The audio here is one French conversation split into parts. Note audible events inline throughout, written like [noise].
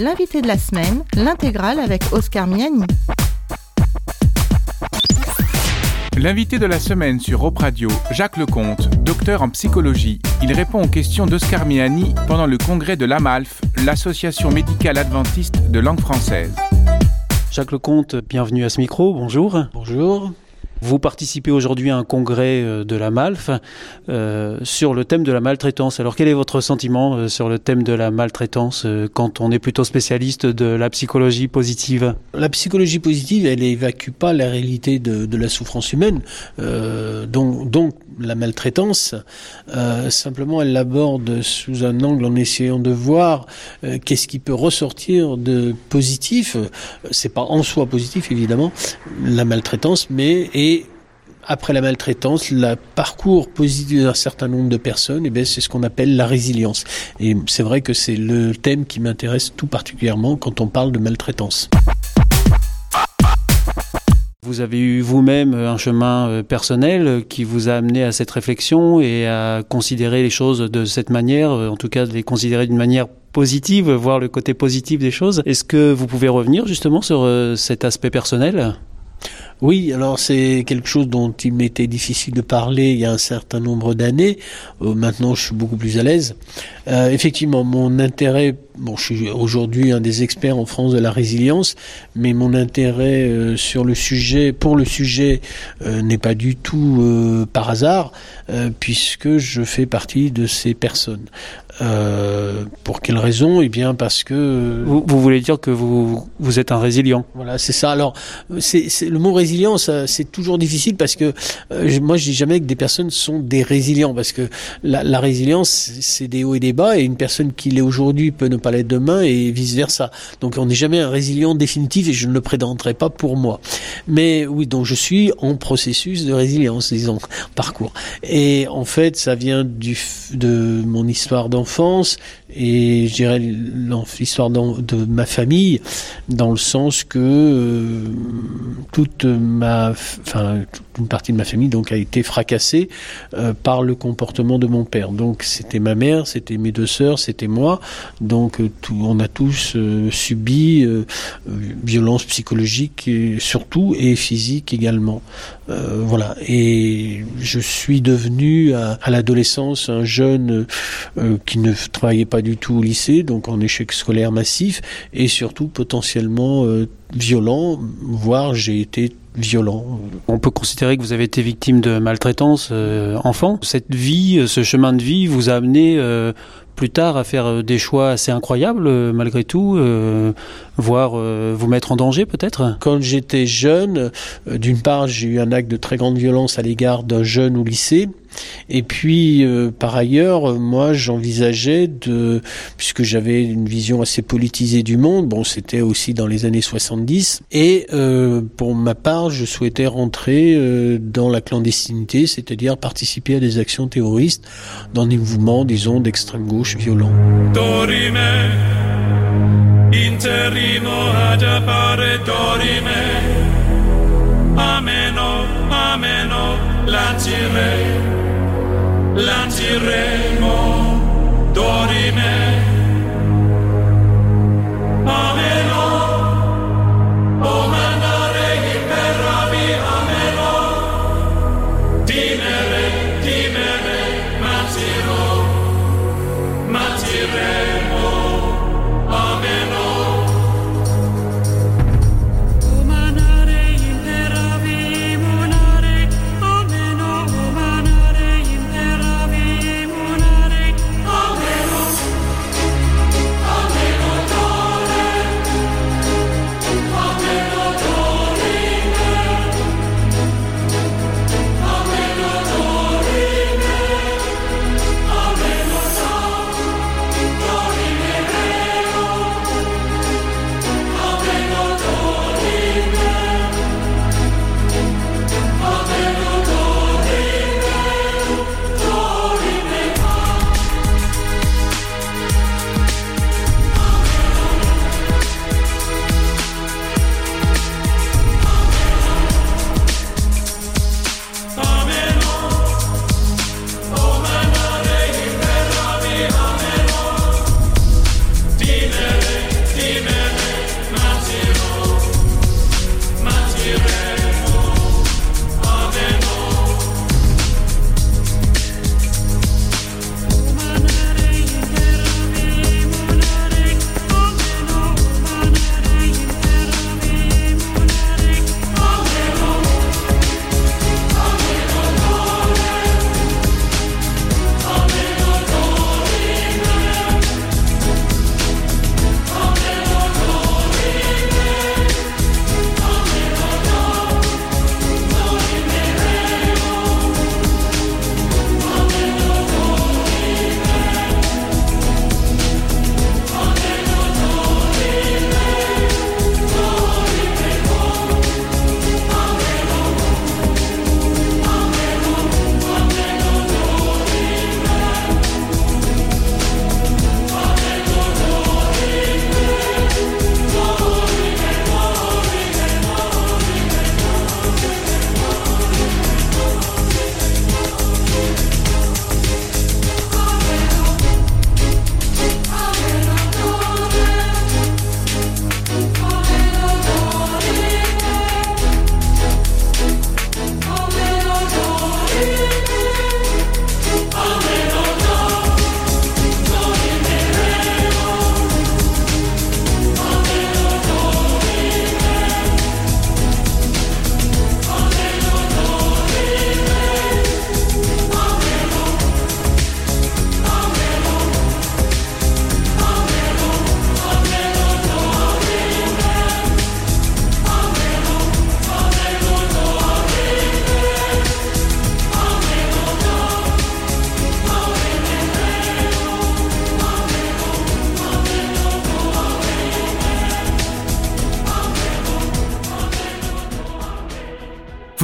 l'invité de la semaine, l'intégrale avec Oscar Miani. L'invité de la semaine sur Op Radio, Jacques Lecomte, docteur en psychologie. Il répond aux questions d'Oscar Miani pendant le congrès de l'AMALF, l'association médicale adventiste de langue française. Jacques Lecomte, bienvenue à ce micro, bonjour. Bonjour. Vous participez aujourd'hui à un congrès euh, de la MALF euh, sur le thème de la maltraitance. Alors quel est votre sentiment euh, sur le thème de la maltraitance euh, quand on est plutôt spécialiste de la psychologie positive? La psychologie positive, elle évacue pas la réalité de, de la souffrance humaine, euh, donc, donc la maltraitance. Euh, simplement, elle l'aborde sous un angle en essayant de voir qu'est-ce qui peut ressortir de positif. C'est pas en soi positif évidemment la maltraitance, mais et après la maltraitance, le parcours positif d'un certain nombre de personnes, eh bien, c'est ce qu'on appelle la résilience. Et c'est vrai que c'est le thème qui m'intéresse tout particulièrement quand on parle de maltraitance. Vous avez eu vous-même un chemin euh, personnel qui vous a amené à cette réflexion et à considérer les choses de cette manière, euh, en tout cas de les considérer d'une manière positive, voir le côté positif des choses. Est-ce que vous pouvez revenir justement sur euh, cet aspect personnel? Oui, alors c'est quelque chose dont il m'était difficile de parler il y a un certain nombre d'années. Euh, maintenant, je suis beaucoup plus à l'aise. Euh, effectivement, mon intérêt, bon, je suis aujourd'hui un des experts en France de la résilience, mais mon intérêt euh, sur le sujet, pour le sujet, n'est pas du tout par hasard, puisque je fais partie de ces personnes. Euh, pour quelle raison? Eh bien, parce que vous, vous voulez dire que vous, vous êtes un résilient Voilà, c'est ça. Alors, c'est, le mot résilience, euh, c'est toujours difficile parce que euh, moi, je dis jamais que des personnes sont des résilients parce que la, la résilience, c'est des hauts et des bas et une personne qui l'est aujourd'hui peut ne pas l'être demain et vice versa. Donc, on n'est jamais un résilient définitif et je ne le prétendrai pas pour moi. Mais oui, donc je suis en processus de résilience, disons, parcours. Et en fait, ça vient du, de mon histoire d'enfance enfance et je dirais l'histoire de ma famille dans le sens que euh, toute ma, enfin une partie de ma famille donc a été fracassée euh, par le comportement de mon père. Donc c'était ma mère, c'était mes deux sœurs, c'était moi. Donc euh, on a tous subi violence psychologique surtout et physique également. Voilà. Et je suis devenu à, l'adolescence un jeune qui ne travaillait pas du tout au lycée, donc en échec scolaire massif, et surtout potentiellement euh, violent, voire j'ai été violent. On peut considérer que vous avez été victime de maltraitance euh, enfant. Cette vie, euh, ce chemin de vie vous a amené euh, plus tard à faire des choix assez incroyables malgré tout, voire euh, vous mettre en danger peut-être? Quand j'étais jeune, euh, d'une part, j'ai eu un acte de très grande violence à l'égard d'un jeune au lycée. Et puis, euh, par ailleurs, moi, j'envisageais de, puisque j'avais une vision assez politisée du monde, bon, c'était aussi dans les années 70, et euh, pour ma part, je souhaitais rentrer euh, dans la clandestinité, c'est-à-dire participer à des actions terroristes dans des mouvements, disons, d'extrême gauche violents. Dorime, interrimo ad appare dorime. Ameno, ameno, lancire, lanciremo, dorime. Ameno,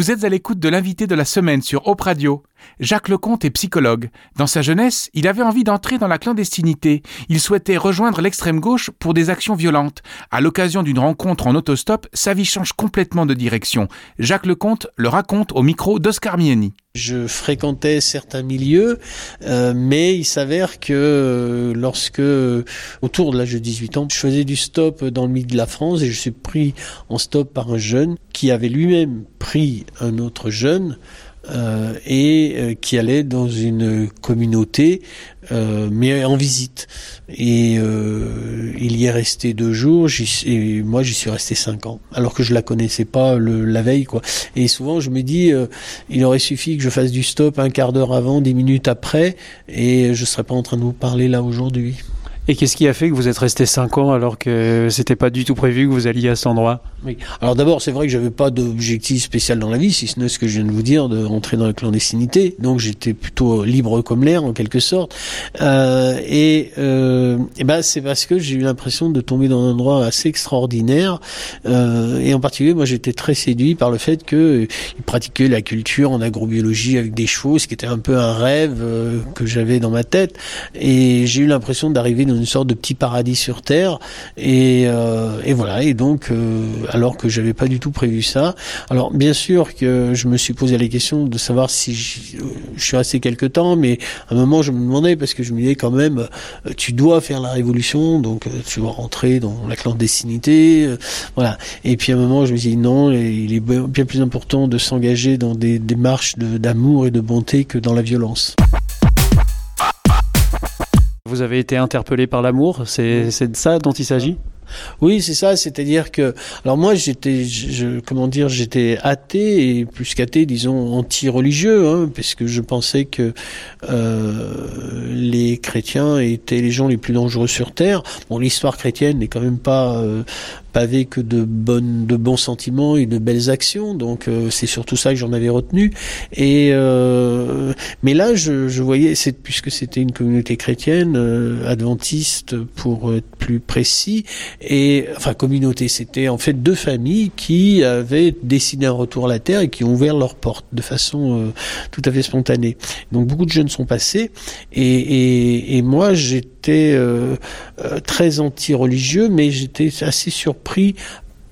Vous êtes à l'écoute de l'invité de la semaine sur Op Radio. Jacques Lecomte est psychologue. Dans sa jeunesse, il avait envie d'entrer dans la clandestinité. Il souhaitait rejoindre l'extrême gauche pour des actions violentes. À l'occasion d'une rencontre en autostop, sa vie change complètement de direction. Jacques Lecomte le raconte au micro d'Oscar Mieni. Je fréquentais certains milieux, euh, mais il s'avère que euh, lorsque, euh, autour de l'âge de 18 ans, je faisais du stop dans le milieu de la France et je suis pris en stop par un jeune qui avait lui-même pris un autre jeune euh, et euh, qui allait dans une communauté, euh, mais en visite. Et euh, il y est resté deux jours, et moi j'y suis resté cinq ans, alors que je la connaissais pas le, la veille, quoi. Et souvent je me dis, euh, il aurait suffi que je fasse du stop un quart d'heure avant, dix minutes après, et je serais pas en train de vous parler là aujourd'hui. Et qu'est-ce qui a fait que vous êtes resté 5 ans alors que c'était pas du tout prévu que vous alliez à cet endroit? Oui. Alors d'abord, c'est vrai que j'avais pas d'objectif spécial dans la vie, si ce n'est ce que je viens de vous dire, de rentrer dans la clandestinité. Donc j'étais plutôt libre comme l'air, en quelque sorte. Euh, et, euh, et ben c'est parce que j'ai eu l'impression de tomber dans un endroit assez extraordinaire. Euh, et en particulier, moi, j'étais très séduit par le fait que euh, ils pratiquaient la culture en agrobiologie avec des chevaux, ce qui était un peu un rêve euh, que j'avais dans ma tête. Et j'ai eu l'impression d'arriver dans une sorte de petit paradis sur terre. Et, euh, et voilà. Et donc, euh, alors que j'avais pas du tout prévu ça. Alors, bien sûr que je me suis posé la question de savoir si je, je suis resté quelque temps, mais à un moment, je me demandais parce que je me disais quand même, euh, tu dois faire la révolution, donc euh, tu dois rentrer dans la clandestinité, euh, voilà. Et puis à un moment, je me dis non, il est bien plus important de s'engager dans des démarches d'amour et de bonté que dans la violence. Vous avez été interpellé par l'amour, c'est de ça dont il s'agit? Oui, c'est ça. C'est-à-dire que, alors moi, j'étais, je- comment dire, j'étais athée et plus qu'athée, disons anti-religieux, hein, parce que je pensais que euh, les chrétiens étaient les gens les plus dangereux sur terre. Bon, l'histoire chrétienne n'est quand même pas euh, pavée que de bonnes, de bons sentiments et de belles actions. Donc, euh, c'est surtout ça que j'en avais retenu. Et euh, mais là, je, je voyais, c'est puisque c'était une communauté chrétienne euh, adventiste pour être plus précis et enfin communauté, c'était en fait deux familles qui avaient décidé un retour à la terre et qui ont ouvert leurs portes de façon euh, tout à fait spontanée. Donc beaucoup de jeunes sont passés et, et, et moi j'étais euh, très anti-religieux, mais j'étais assez surpris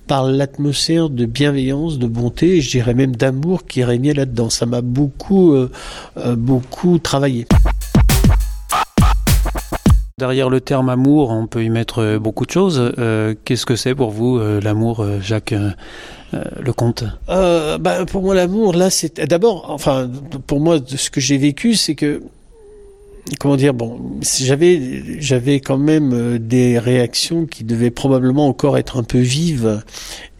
par l'atmosphère de bienveillance, de bonté, et je dirais même d'amour qui régnait là-dedans. Ça m'a beaucoup, euh, euh, beaucoup travaillé. Derrière le terme amour, on peut y mettre euh, beaucoup de choses. Euh, Qu'est-ce que c'est pour vous euh, l'amour, Jacques Lecomte Euh, bah, pour moi, l'amour, là, c'est d'abord, enfin, pour moi, ce que j'ai vécu, c'est que, comment dire, bon, j'avais, j'avais quand même euh, des réactions qui devaient probablement encore être un peu vives,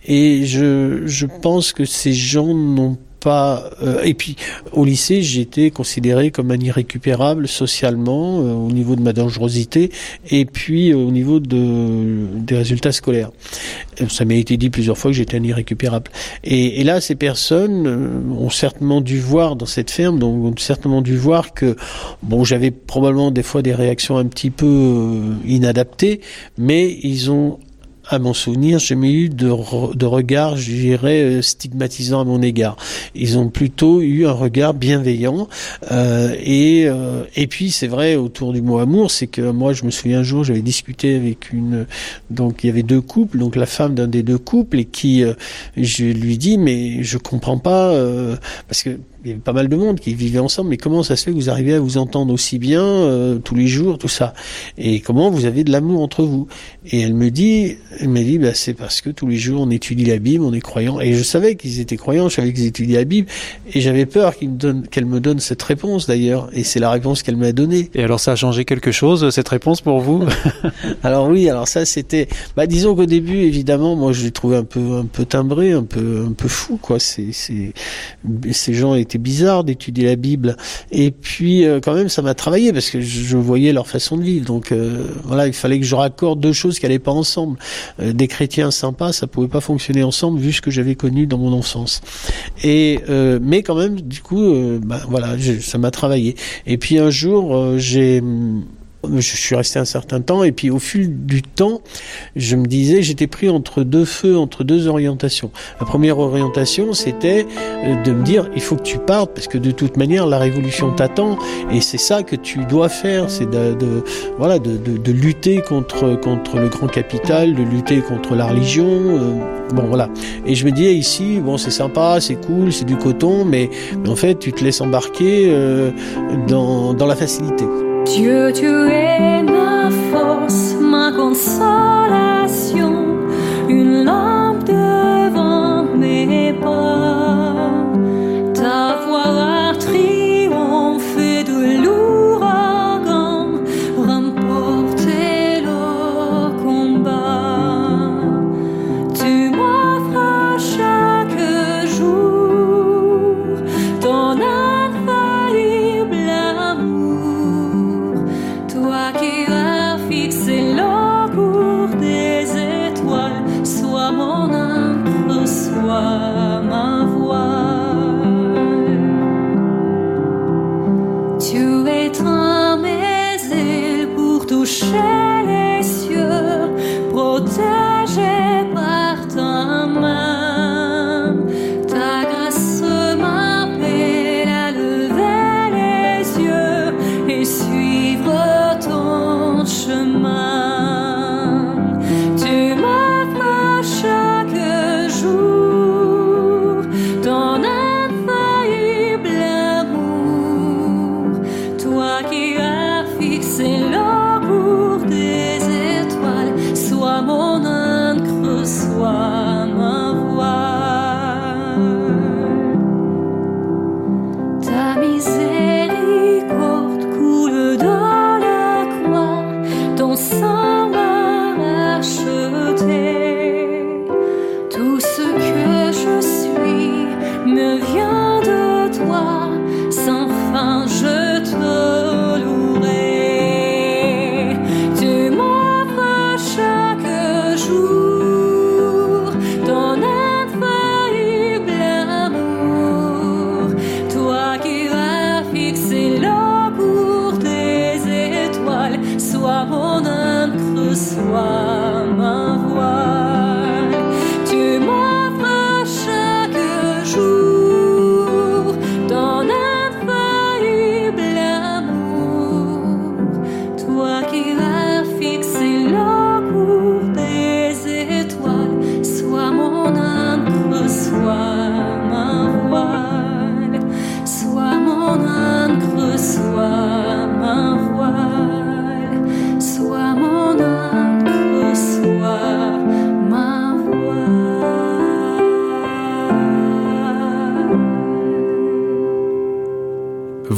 et je, je pense que ces gens n'ont euh, et puis, au lycée, j'étais considéré comme un irrécupérable socialement euh, au niveau de ma dangerosité, et puis euh, au niveau de des résultats scolaires. Ça m'a été dit plusieurs fois que j'étais un irrécupérable. Et, là, ces personnes ont certainement dû voir dans cette ferme, donc ont certainement dû voir que bon, j'avais probablement des fois des réactions un petit peu inadaptées, mais ils ont à mon souvenir, jamais eu de, de regard, je dirais, euh, stigmatisant à mon égard. Ils ont plutôt eu un regard bienveillant. euh, et, euh, et puis, c'est vrai, autour du mot amour, c'est que moi, je me souviens un jour, j'avais discuté avec une... Donc, il y avait deux couples, donc la femme d'un des deux couples, et qui, je lui dis, mais je comprends pas, parce que il y avait pas mal de monde qui vivait ensemble, mais comment ça se fait que vous arrivez à vous entendre aussi bien euh, tous les jours, tout ça? Et comment vous avez de l'amour entre vous? Et elle me dit, elle m'a dit, bah, c'est parce que tous les jours on étudie la Bible, on est croyant. Et je savais qu'ils étaient croyants, je savais qu'ils étudiaient la Bible, et j'avais peur qu'ils me donnent- qu'elle me donne cette réponse d'ailleurs. Et c'est la réponse qu'elle m'a donnée. Et alors ça a changé quelque chose, cette réponse pour vous? [laughs] Alors oui, alors ça c'était, bah disons qu'au début évidemment, moi je l'ai trouvé un peu un peu timbré, un peu un peu fou quoi. C'est c'est ces gens étaient bizarres d'étudier la Bible. Et puis euh, quand même ça m'a travaillé parce que je, voyais leur façon de vivre. Donc euh, voilà, il fallait que je raccorde deux choses qui allaient pas ensemble. Euh, des chrétiens sympas, ça pouvait pas fonctionner ensemble vu ce que j'avais connu dans mon enfance. Et mais quand même du coup, bah, voilà, ça m'a travaillé. Et puis un jour j'ai Je suis resté un certain temps et puis au fil du temps, je me disais, j'étais pris entre deux feux, entre deux orientations. La première orientation, c'était euh, de me dire, il faut que tu partes parce que de toute manière, la révolution t'attend et c'est ça que tu dois faire, c'est de, de, voilà, de, de, de, lutter contre contre le grand capital, de lutter contre la religion. Euh, bon voilà. Et je me disais ici, bon c'est sympa, c'est cool, c'est du coton, mais, en fait, tu te laisses embarquer euh, dans dans la facilité. Dieu, tu es ma force, ma consolation, une lampe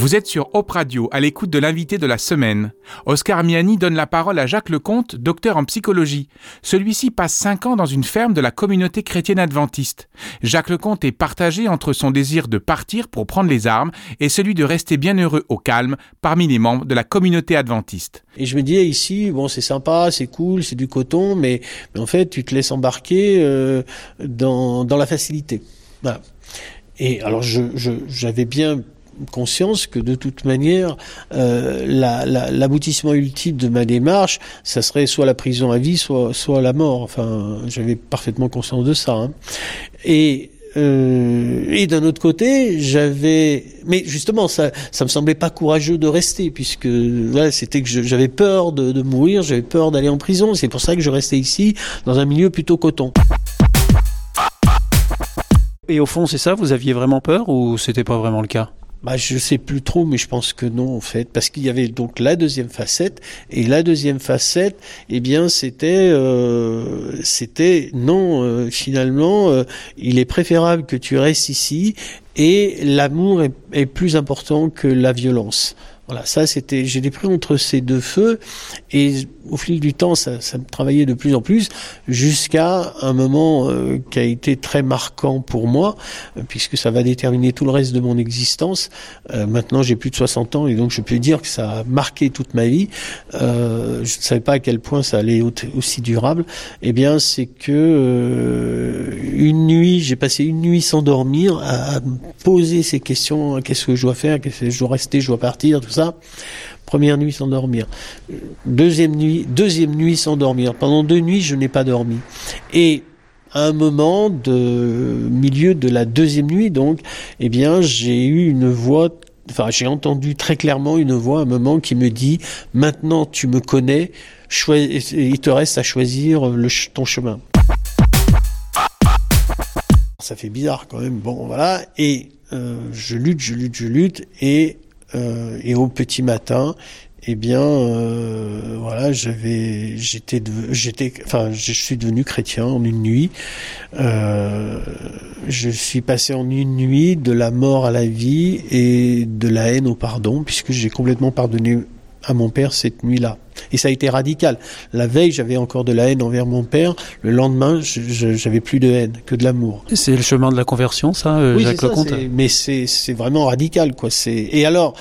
Vous êtes sur Hop Radio à l'écoute de l'invité de la semaine. Oscar Miani donne la parole à Jacques Lecomte, docteur en psychologie. Celui-ci passe cinq ans dans une ferme de la communauté chrétienne adventiste. Jacques Lecomte est partagé entre son désir de partir pour prendre les armes et celui de rester bien heureux au calme parmi les membres de la communauté adventiste. Et je me disais ici, bon, c'est sympa, c'est cool, c'est du coton, mais, en fait, tu te laisses embarquer euh, dans, la facilité. Et alors, j'avais bien conscience que de toute manière, euh, la, la, l'aboutissement ultime de ma démarche, ça serait soit la prison à vie, soit, la mort. Enfin, j'avais parfaitement conscience de ça. Hein. Et euh, et d'un autre côté, j'avais, mais justement, ça, ça me semblait pas courageux de rester, puisque c'était que j'avais peur de, de mourir, j'avais peur d'aller en prison. C'est pour ça que je restais ici, dans un milieu plutôt coton. Et au fond, c'est ça, vous aviez vraiment peur ou c'était pas vraiment le cas? Bah, je sais plus trop, mais je pense que non, en fait, parce qu'il y avait donc la deuxième facette, et la deuxième facette, eh bien, c'était, euh, c'était non, euh, finalement, euh, il est préférable que tu restes ici, et l'amour est, est plus important que la violence. Voilà, ça c'était, j'étais pris entre ces deux feux, et au fil du temps, ça, ça me travaillait de plus en plus, jusqu'à un moment euh, qui a été très marquant pour moi, euh, puisque ça va déterminer tout le reste de mon existence. Euh, maintenant, j'ai plus de 60 ans, et donc je peux dire que ça a marqué toute ma vie. Euh, je ne savais pas à quel point ça allait au- aussi durable. Eh bien, c'est que euh, une nuit, j'ai passé une nuit sans dormir à, à me poser ces questions qu'est-ce que je dois faire, qu'est-ce que je dois rester, je dois partir, Première nuit sans dormir. Deuxième nuit, deuxième nuit sans dormir. Pendant deux nuits, je n'ai pas dormi. Et à un moment de milieu de la deuxième nuit, donc, eh bien, j'ai eu une voix enfin j'ai entendu très clairement une voix à un moment qui me dit maintenant tu me connais il te reste à choisir le, ton chemin ça fait bizarre quand même bon voilà et euh, je lutte je lutte je lutte et euh, et au petit matin eh bien, euh, voilà, j'avais, j'étais, j'étais, enfin, je suis devenu chrétien en une nuit. Euh, je suis passé en une nuit de la mort à la vie et de la haine au pardon, puisque j'ai complètement pardonné à mon père cette nuit-là. Et ça a été radical. La veille, j'avais encore de la haine envers mon père. Le lendemain, j'avais plus de haine que de l'amour. C'est le chemin de la conversion, ça, euh, oui, Jacques ça, Lecomte Mais c'est vraiment radical, quoi. Et alors,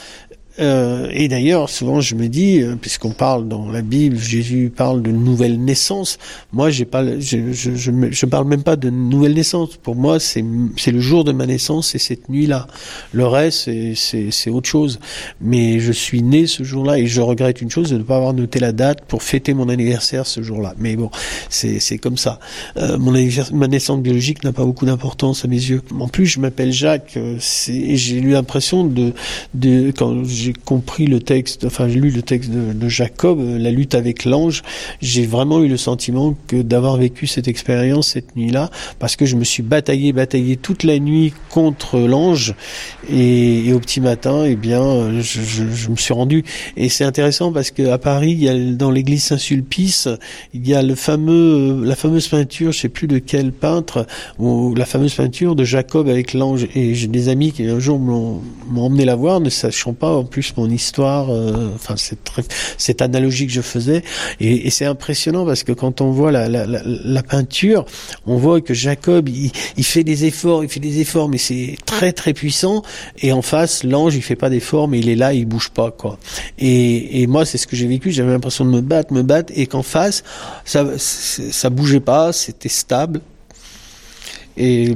euh, et d'ailleurs, souvent je me dis, euh, puisqu'on parle dans la Bible, Jésus parle de nouvelle naissance. Moi, j'ai pas, je, je, je, je, parle même pas de nouvelle naissance. Pour moi, c'est le jour de ma naissance et cette nuit-là. Le reste, c'est autre chose. Mais je suis né ce jour-là et je regrette une chose de ne pas avoir noté la date pour fêter mon anniversaire ce jour-là. Mais bon, c'est comme ça. Euh, mon ma naissance biologique n'a pas beaucoup d'importance à mes yeux. En plus, je m'appelle Jacques. Euh, et j'ai eu l'impression de de quand j'ai compris le texte, enfin j'ai lu le texte de, Jacob, euh, la lutte avec l'ange, j'ai vraiment eu le sentiment que d'avoir vécu cette expérience cette nuit-là, parce que je me suis bataillé, bataillé toute la nuit contre l'ange, et, au petit matin, eh bien, je, je, je me suis rendu. Et c'est intéressant parce que à Paris, il y a dans l'église Saint-Sulpice, il y a le fameux, la fameuse peinture, je sais plus de quel peintre, ou la fameuse peinture de Jacob avec l'ange. Et j'ai des amis qui un jour m'ont emmené la voir, ne sachant pas en plus mon histoire, euh, enfin cette, cette analogie que je faisais, et, c'est impressionnant parce que quand on voit la, la, la, la peinture, on voit que Jacob il, il, fait des efforts, il fait des efforts, mais c'est très très puissant, et en face l'ange il fait pas d'efforts, mais il est là, il bouge pas quoi. Et, et moi c'est ce que j'ai vécu, j'avais l'impression de me battre, me battre, et qu'en face ça ça bougeait pas, c'était stable, et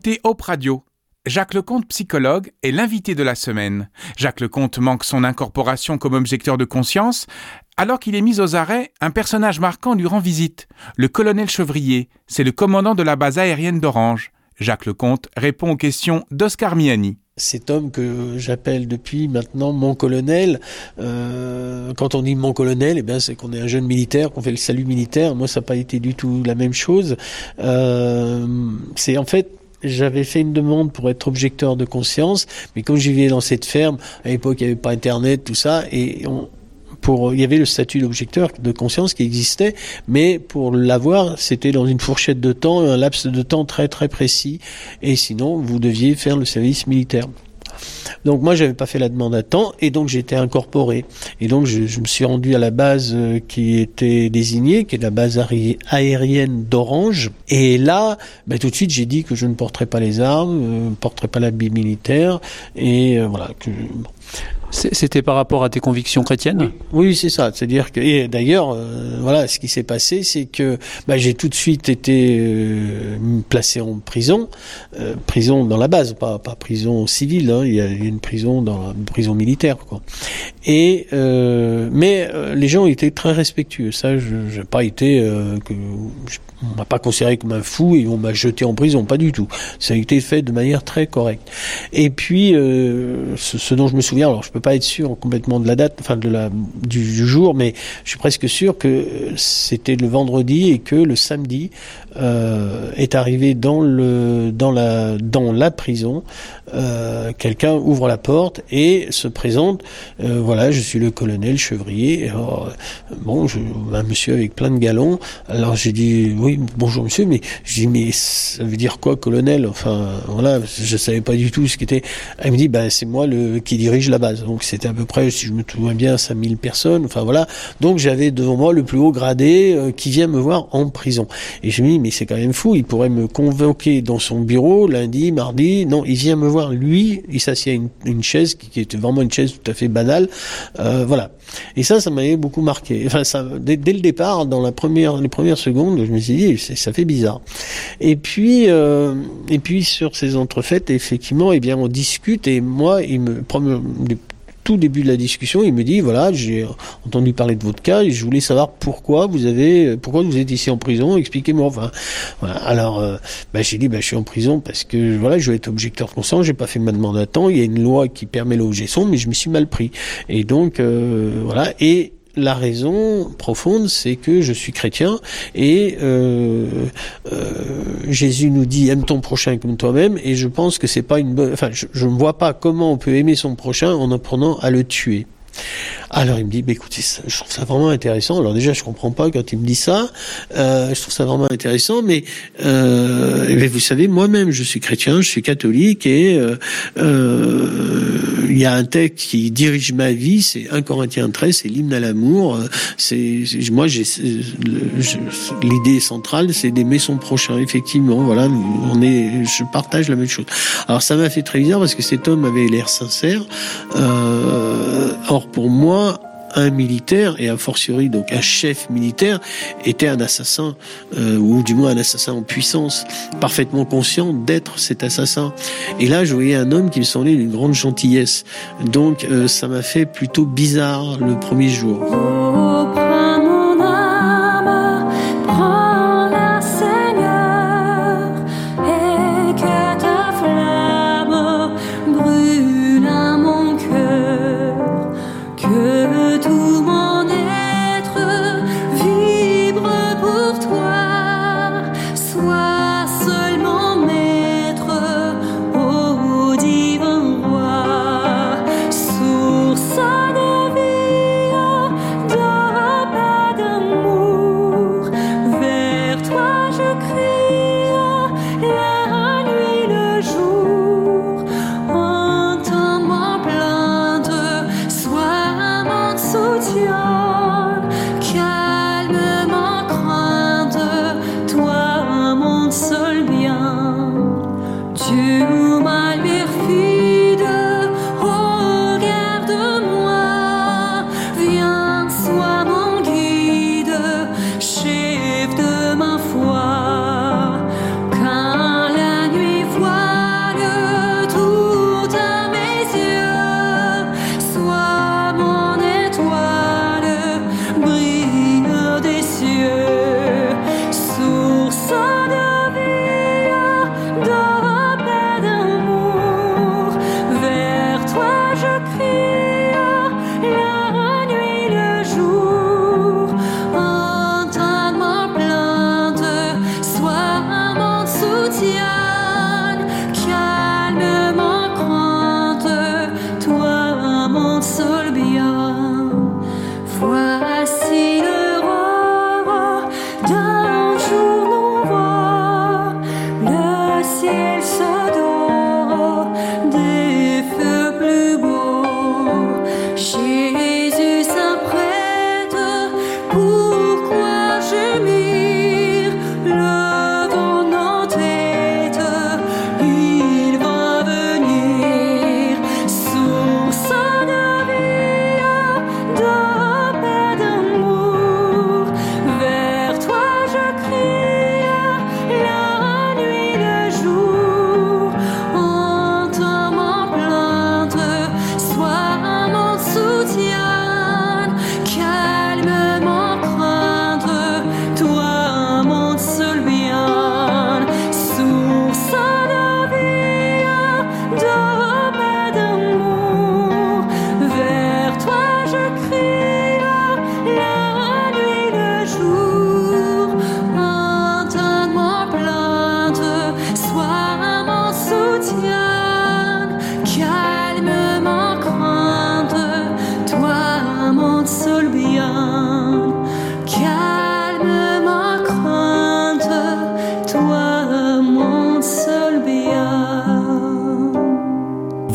écoutez Hope Radio. Jacques Lecomte, psychologue, est l'invité de la semaine. Jacques Lecomte manque son incorporation comme objecteur de conscience. Alors qu'il est mis aux arrêts, un personnage marquant lui rend visite. Le colonel Chevrier, c'est le commandant de la base aérienne d'Orange. Jacques Lecomte répond aux questions d'Oscar Miani cet homme que j'appelle depuis maintenant mon colonel. Euh, quand on dit mon colonel, eh bien c'est qu'on est un jeune militaire, qu'on fait le salut militaire. Moi, ça n'a pas été du tout la même chose. Euh, c'est en fait j'avais fait une demande pour être objecteur de conscience, mais comme je vivais dans cette ferme, à l'époque il n'y avait pas Internet, tout ça, et on, pour, il y avait le statut d'objecteur de conscience qui existait, mais pour l'avoir, c'était dans une fourchette de temps, un laps de temps très très précis, et sinon vous deviez faire le service militaire. Donc moi, j'avais pas fait la demande à temps et donc j'étais incorporé. Et donc je, me suis rendu à la base euh, qui était désignée, qui est la base aérienne d'Orange. Et là, bah, tout de suite, j'ai dit que je ne porterais pas les armes, euh, ne porterais pas l'habit militaire et euh, voilà. Que, c'était par rapport à tes convictions chrétiennes Oui, c'est ça. C'est-à-dire que, d'ailleurs, euh, voilà, ce qui s'est passé, c'est que bah, j'ai tout de suite été euh, placé en prison, euh, prison dans la base, pas, prison civile. Hein, il, y a, une prison dans prison militaire. Et mais les gens étaient très respectueux. Ça, je pas été on m'a pas considéré comme un fou et on m'a jeté en prison, pas du tout. Ça a été fait de manière très correcte. Et puis, euh, ce, ce, dont je me souviens, alors je peux pas être sûr complètement de la date, enfin de la du, du jour, mais je suis presque sûr que c'était le vendredi et que le samedi euh, est arrivé dans le dans la dans la prison. Euh, Quelqu'un ouvre la porte et se présente. Euh, voilà, je suis le colonel Chevrier. Alors, bon, je, un monsieur avec plein de galons. Alors j'ai dit oui bonjour monsieur, mais je dis mais ça veut dire quoi colonel? Enfin voilà, je savais pas du tout ce qui était. Elle me dit bah c'est moi le qui dirige la base. Donc c'était à peu près, si je me souviens bien, 5000 personnes. Enfin voilà. Donc j'avais devant moi le plus haut gradé euh, qui vient me voir en prison. Et je me dis mais c'est quand même fou. Il pourrait me convoquer dans son bureau lundi, mardi. Non, il vient me voir lui. Il s'assied à une, chaise qui, était vraiment une chaise tout à fait banale. Euh, voilà. Et ça, ça m'avait beaucoup marqué. Enfin dès, le départ, dans la première, les premières secondes, je me suis dit ça fait bizarre. Et puis, euh, et puis sur ces entrefaites, effectivement, eh bien, on discute et moi, il me tout début de la discussion, il me dit voilà, j'ai entendu parler de votre cas et je voulais savoir pourquoi vous avez, pourquoi vous êtes ici en prison. Expliquez-moi. Enfin, voilà. Alors, euh, bah, j'ai dit bah, je suis en prison parce que voilà, je veux être objecteur consent. J'ai pas fait ma demande à temps. Il y a une loi qui permet l'objection, mais je me suis mal pris. Et donc euh, voilà. Et la raison profonde, c'est que je suis chrétien et euh, euh, Jésus nous dit aime ton prochain comme toi-même et je pense que c'est pas une bonne. Enfin, je ne vois pas comment on peut aimer son prochain en apprenant à le tuer. Alors il me dit, bah, écoutez, je trouve ça vraiment intéressant. Alors déjà, je comprends pas quand il me dit ça. Euh, je trouve ça vraiment intéressant, mais euh, vous savez, moi-même, je suis chrétien, je suis catholique, et euh, euh il y a un texte qui dirige ma vie, c'est 1 Corinthiens 13, c'est l'hymne à l'amour. C'est moi, j'ai l'idée centrale, c'est d'aimer son prochain. Effectivement, voilà, on est, je partage la même chose. Alors ça m'a fait très bizarre parce que cet homme avait l'air sincère. Pour moi, un militaire, et a fortiori donc un chef militaire, était un assassin, euh, ou du moins un assassin en puissance, parfaitement conscient d'être cet assassin. Et là, je voyais un homme qui me semblait d'une grande gentillesse. Donc euh, ça m'a fait plutôt bizarre le premier jour.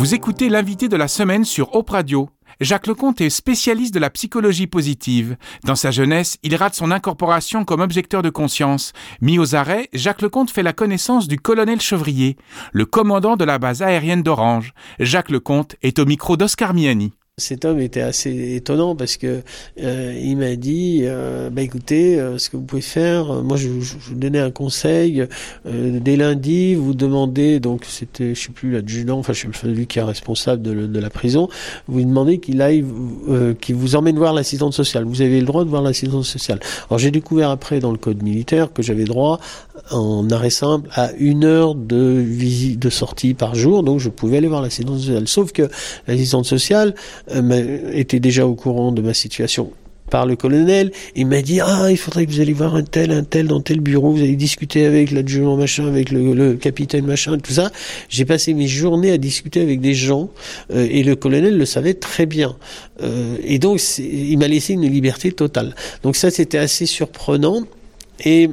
Vous écoutez l'invité de la semaine sur Op Radio. Jacques Lecomte est spécialiste de la psychologie positive. Dans sa jeunesse, il rate son incorporation comme objecteur de conscience. Mis aux arrêts, Jacques Lecomte fait la connaissance du colonel Chevrier, le commandant de la base aérienne d'Orange. Jacques Lecomte est au micro d'Oscar Miani. Cet homme était assez étonnant parce que euh, il m'a dit, euh, bah écoutez, euh, ce que vous pouvez faire, euh, moi je, je, vous donnais un conseil. euh, dès lundi, vous demandez, donc c'était, je sais plus l'adjudant, enfin je sais celui qui est responsable de, de la prison, vous demandez qu'il aille, euh, qu'il vous emmène voir l'assistante sociale. Vous avez le droit de voir l'assistante sociale. Alors j'ai découvert après dans le code militaire que j'avais droit en arrêt simple à une heure de visite de sortie par jour, donc je pouvais aller voir l'assistante sociale. Sauf que l'assistante sociale était déjà au courant de ma situation par le colonel, il m'a dit ah il faudrait que vous allez voir un tel, un tel dans tel bureau, vous allez discuter avec l'adjudant machin, avec le, capitaine machin, tout ça. J'ai passé mes journées à discuter avec des gens euh, et le colonel le savait très bien. Euh, et donc il m'a laissé une liberté totale. Donc ça c'était assez surprenant et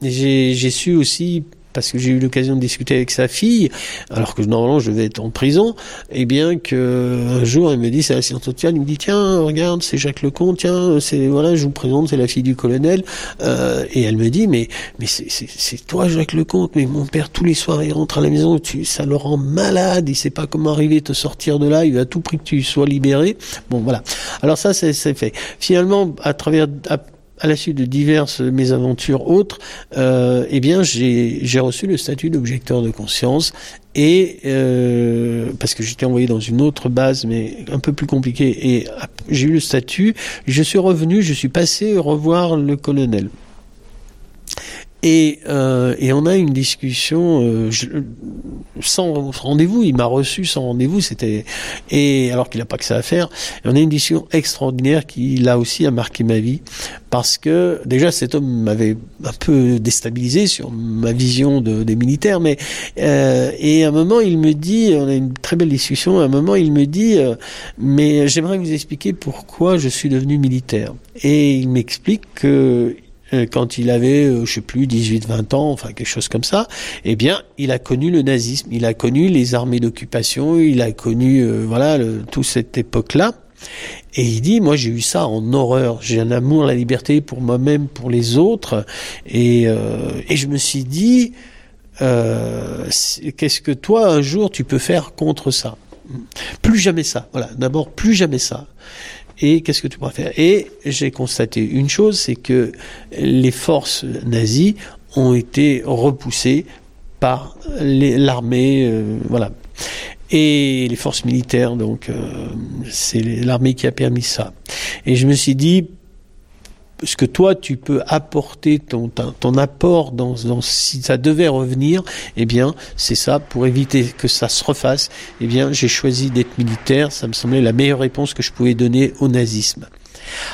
j'ai su aussi parce que j'ai eu l'occasion de discuter avec sa fille, alors que normalement je devais être en prison, et bien que un jour elle me dit c'est l'assistante sociale, il me dit tiens regarde c'est Jacques Lecomte, tiens c'est voilà je vous présente c'est la fille du colonel, euh, et elle me dit mais mais c'est toi Jacques Lecomte, mais mon père tous les soirs il rentre à la maison, ça le rend malade, il sait pas comment arriver à te sortir de là, il veut à tout prix que tu sois libéré, bon voilà. Alors ça c'est c'est fait. Finalement à travers à la suite de diverses mésaventures autres, euh, eh bien, j'ai reçu le statut d'objecteur de conscience et euh, parce que j'étais envoyé dans une autre base, mais un peu plus compliquée, et j'ai eu le statut. Je suis revenu, je suis passé revoir le colonel. Et, euh, et on a une discussion euh, je- sans rendez-vous. Il m'a reçu sans rendez-vous. C'était et alors qu'il n'a pas que ça à faire. Et on a une discussion extraordinaire qui là aussi a marqué ma vie parce que déjà cet homme m'avait un peu déstabilisé sur ma vision de, des militaires. Mais euh, et à un moment il me dit, on a une très belle discussion. À un moment il me dit, euh, mais j'aimerais vous expliquer pourquoi je suis devenu militaire. Et il m'explique que quand il avait, euh, je sais plus, 18, 20 ans, enfin quelque chose comme ça, eh bien, il a connu le nazisme, il a connu les armées d'occupation, il a connu, euh, voilà, toute cette époque-là. Et il dit, moi j'ai eu ça en horreur, j'ai un amour, la liberté pour moi-même, pour les autres, et, euh, je me suis dit, euh, qu'est-ce que toi un jour tu peux faire contre ça? Plus jamais ça, voilà, d'abord plus jamais ça. Et qu'est-ce que tu pourras faire? Et j'ai constaté une chose, c'est que les forces nazies ont été repoussées par l'armée, euh, voilà. Et les forces militaires, donc euh, c'est l'armée qui a permis ça. Et je me suis dit, ce que toi tu peux apporter ton, ton, apport dans, dans si ça devait revenir, eh bien c'est ça pour éviter que ça se refasse. Eh bien j'ai choisi d'être militaire, ça me semblait la meilleure réponse que je pouvais donner au nazisme.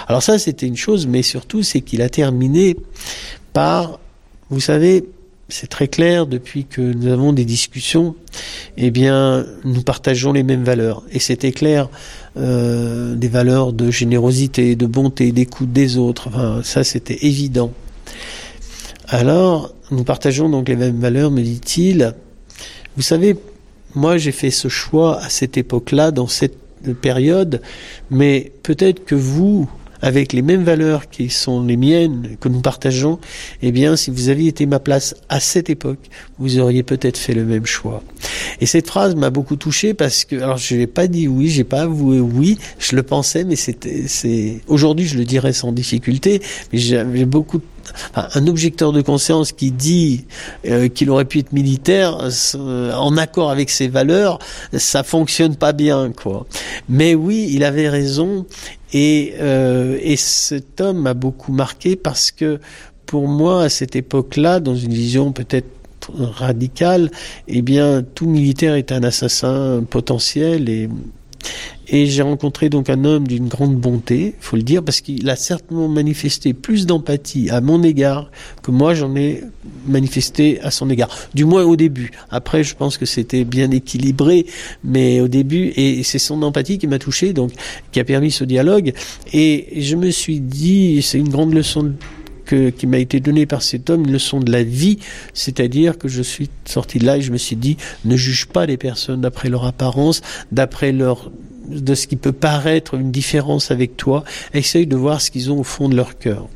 Alors ça c'était une chose, mais surtout c'est qu'il a terminé par, vous savez, c'est très clair depuis que nous avons des discussions, eh bien, nous partageons les mêmes valeurs. Et c'était clair, euh, des valeurs de générosité, de bonté, d'écoute des autres. Enfin, ça, c'était évident. Alors, nous partageons donc les mêmes valeurs, me dit-il. Vous savez, moi j'ai fait ce choix à cette époque-là, dans cette période, mais peut-être que vous, avec les mêmes valeurs qui sont les miennes, que nous partageons, eh bien, si vous aviez été ma place à cette époque, vous auriez peut-être fait le même choix. Et cette phrase m'a beaucoup touché parce que, alors, je n'ai pas dit oui, j'ai pas avoué oui, je le pensais, mais c'était, c'est, aujourd'hui, je le dirais sans difficulté, mais j'avais beaucoup un objecteur de conscience qui dit euh, qu'il aurait pu être militaire euh, en accord avec ses valeurs, ça fonctionne pas bien, quoi. Mais oui, il avait raison et, euh, et cet homme m'a beaucoup marqué parce que pour moi, à cette époque-là, dans une vision peut-être radicale, eh bien, tout militaire est un assassin potentiel et et j'ai rencontré donc un homme d'une grande bonté, faut le dire, parce qu'il a certainement manifesté plus d'empathie à mon égard que moi j'en ai manifesté à son égard. Du moins au début. Après, je pense que c'était bien équilibré, mais au début, et c'est son empathie qui m'a touché, donc qui a permis ce dialogue. Et je me suis dit, c'est une grande leçon que, qui m'a été donnée par cet homme, une leçon de la vie, c'est-à-dire que je suis sorti de là et je me suis dit, ne juge pas les personnes d'après leur apparence, d'après leur de ce qui peut paraître une différence avec toi, essaye de voir ce qu'ils ont au fond de leur cœur.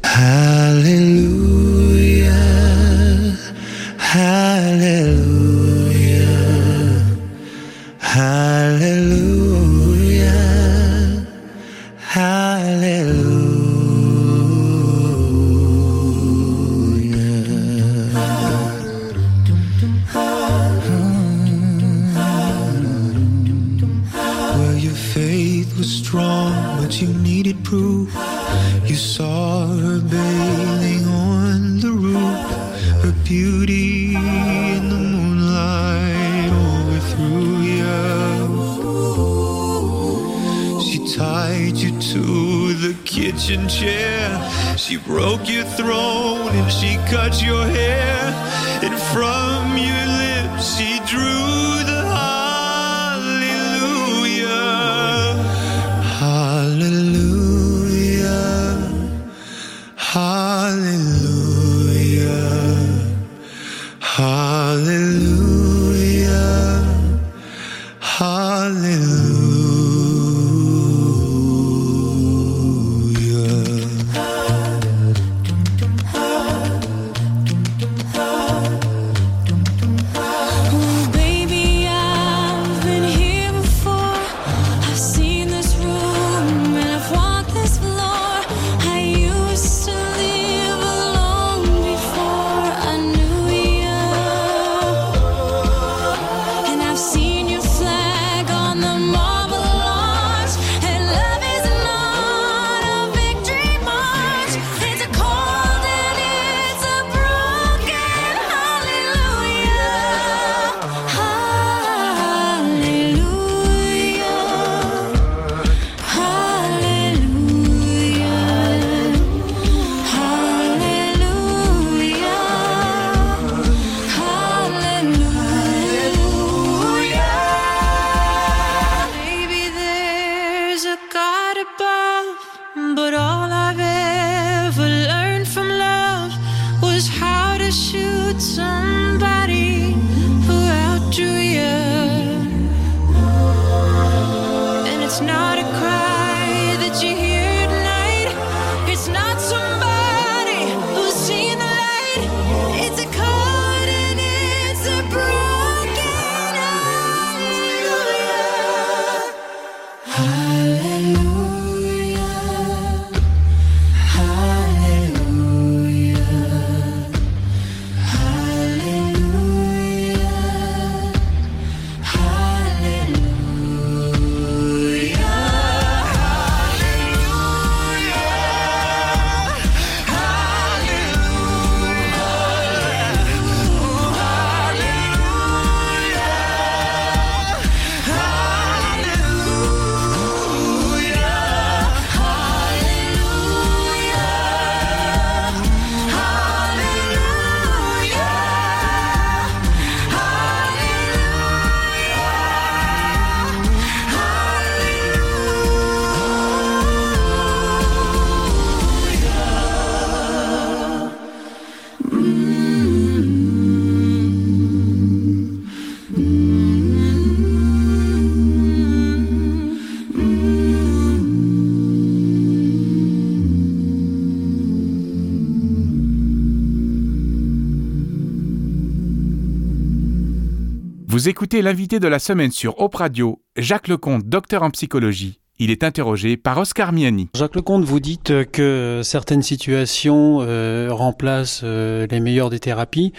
Vous écoutez l'invité de la semaine sur Op Radio, Jacques Lecomte, docteur en psychologie. Il est interrogé par Oscar Miani. Jacques Lecomte, vous dites que certaines situations euh, remplacent euh, les meilleures des thérapies.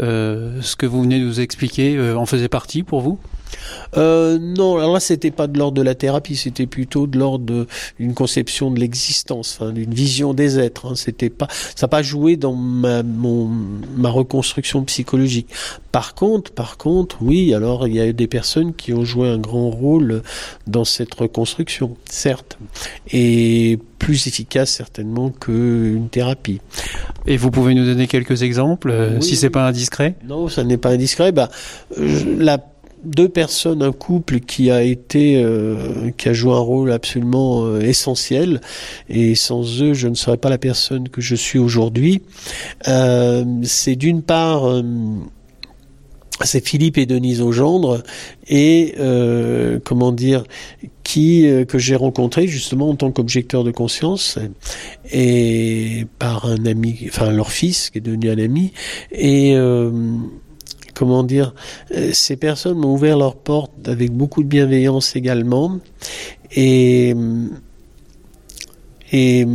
Euh, ce que vous venez de nous expliquer euh, en faisait partie pour vous? Euh, non, alors là, c'était pas de l'ordre de la thérapie, c'était plutôt de l'ordre d'une conception de l'existence, enfin, d'une vision des êtres. hein. C'était pas, ça n'a pas joué dans ma, mon, ma reconstruction psychologique. Par contre, par contre, oui, alors il y a eu des personnes qui ont joué un grand rôle dans cette reconstruction, certes, et plus efficace certainement qu'une thérapie. Et vous pouvez nous donner quelques exemples, euh, Oui, si c'est pas indiscret? Non, ça n'est pas indiscret. Bah, je- la deux personnes, un couple qui a été, euh, qui a joué un rôle absolument euh, essentiel, et sans eux, je ne serais pas la personne que je suis aujourd'hui. Euh, c'est d'une part, c'est Philippe et Denise Augendre, et comment dire, qui que j'ai rencontré justement en tant qu'objecteur de conscience, et par un ami, enfin leur fils qui est devenu un ami, et comment dire, euh, ces personnes m'ont ouvert leurs portes avec beaucoup de bienveillance également. Et, et,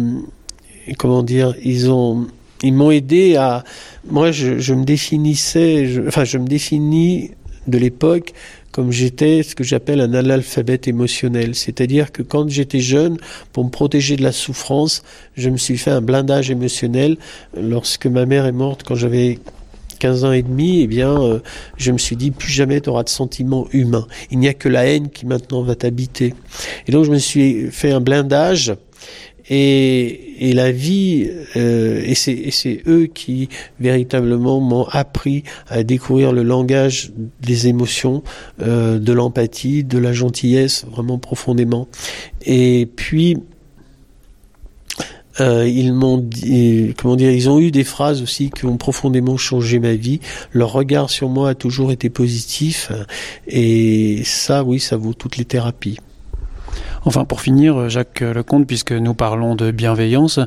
et comment dire, ils ont, m'ont aidé à, moi je, me définissais, enfin je me définis de l'époque comme j'étais ce que j'appelle un analphabète émotionnel. C'est-à-dire que quand j'étais jeune, pour me protéger de la souffrance, je me suis fait un blindage émotionnel. Lorsque ma mère est morte, quand j'avais 15 ans et demi, eh bien, euh, je me suis dit, plus jamais tu auras de sentiments humains. Il n'y a que la haine qui maintenant va t'habiter. Et donc, je me suis fait un blindage. Et, et la vie, euh, et c'est eux qui véritablement m'ont appris à découvrir le langage des émotions, euh, de l'empathie, de la gentillesse, vraiment profondément. Et puis, euh, ils m'ont dit, comment dire, ils ont eu des phrases aussi qui ont profondément changé ma vie. Leur regard sur moi a toujours été positif, et ça, oui, ça vaut toutes les thérapies. Enfin, pour finir, Jacques Lecomte, puisque nous parlons de bienveillance,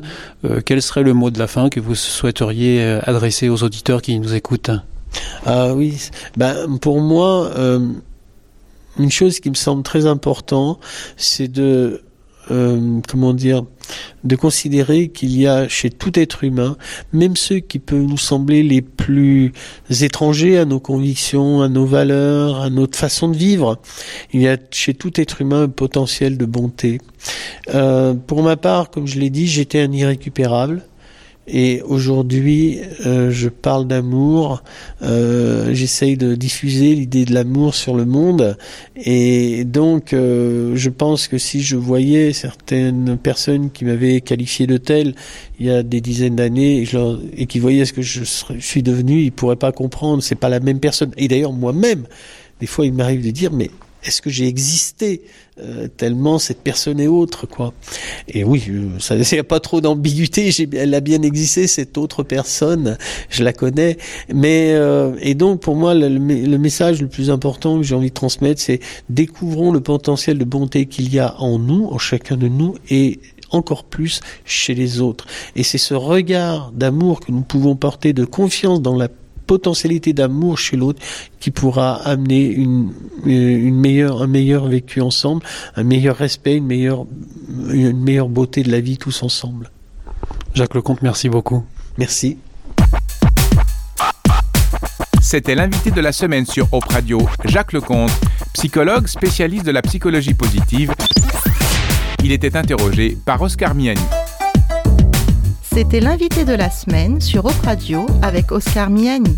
euh, quel serait le mot de la fin que vous souhaiteriez euh, adresser aux auditeurs qui nous écoutent? Ah oui, ben pour moi, euh, une chose qui me semble très important, c'est de euh, comment dire, de considérer qu'il y a chez tout être humain, même ceux qui peuvent nous sembler les plus étrangers à nos convictions, à nos valeurs, à notre façon de vivre, il y a chez tout être humain un potentiel de bonté. Euh, pour ma part, comme je l'ai dit, j'étais un irrécupérable. Et aujourd'hui, euh, je parle d'amour, euh, j'essaye de diffuser l'idée de l'amour sur le monde. Et donc, euh, je pense que si je voyais certaines personnes qui m'avaient qualifié de tel il y a des dizaines d'années et, et qui voyaient ce que je suis devenu, ils pourraient pas comprendre. C'est pas la même personne. Et d'ailleurs, moi-même, des fois, il m'arrive de dire, mais est-ce que j'ai existé euh, tellement cette personne est autre quoi. Et oui euh, ça [laughs] n'y a pas trop d'ambiguïté. Elle a bien existé cette autre personne. Je la connais. Mais euh, et donc pour moi le- le message le plus important que j'ai envie de transmettre c'est découvrons le potentiel de bonté qu'il y a en nous en chacun de nous et encore plus chez les autres. Et c'est ce regard d'amour que nous pouvons porter de confiance dans la potentialité d'amour chez l'autre qui pourra amener une, une meilleure, un meilleur vécu ensemble, un meilleur respect, une meilleure, une meilleure beauté de la vie tous ensemble. Jacques Lecomte, merci beaucoup. Merci. C'était l'invité de la semaine sur Op Radio, Jacques Lecomte, psychologue spécialiste de la psychologie positive. Il était interrogé par Oscar Miani. C'était l'invité de la semaine sur Op Radio avec Oscar Miani.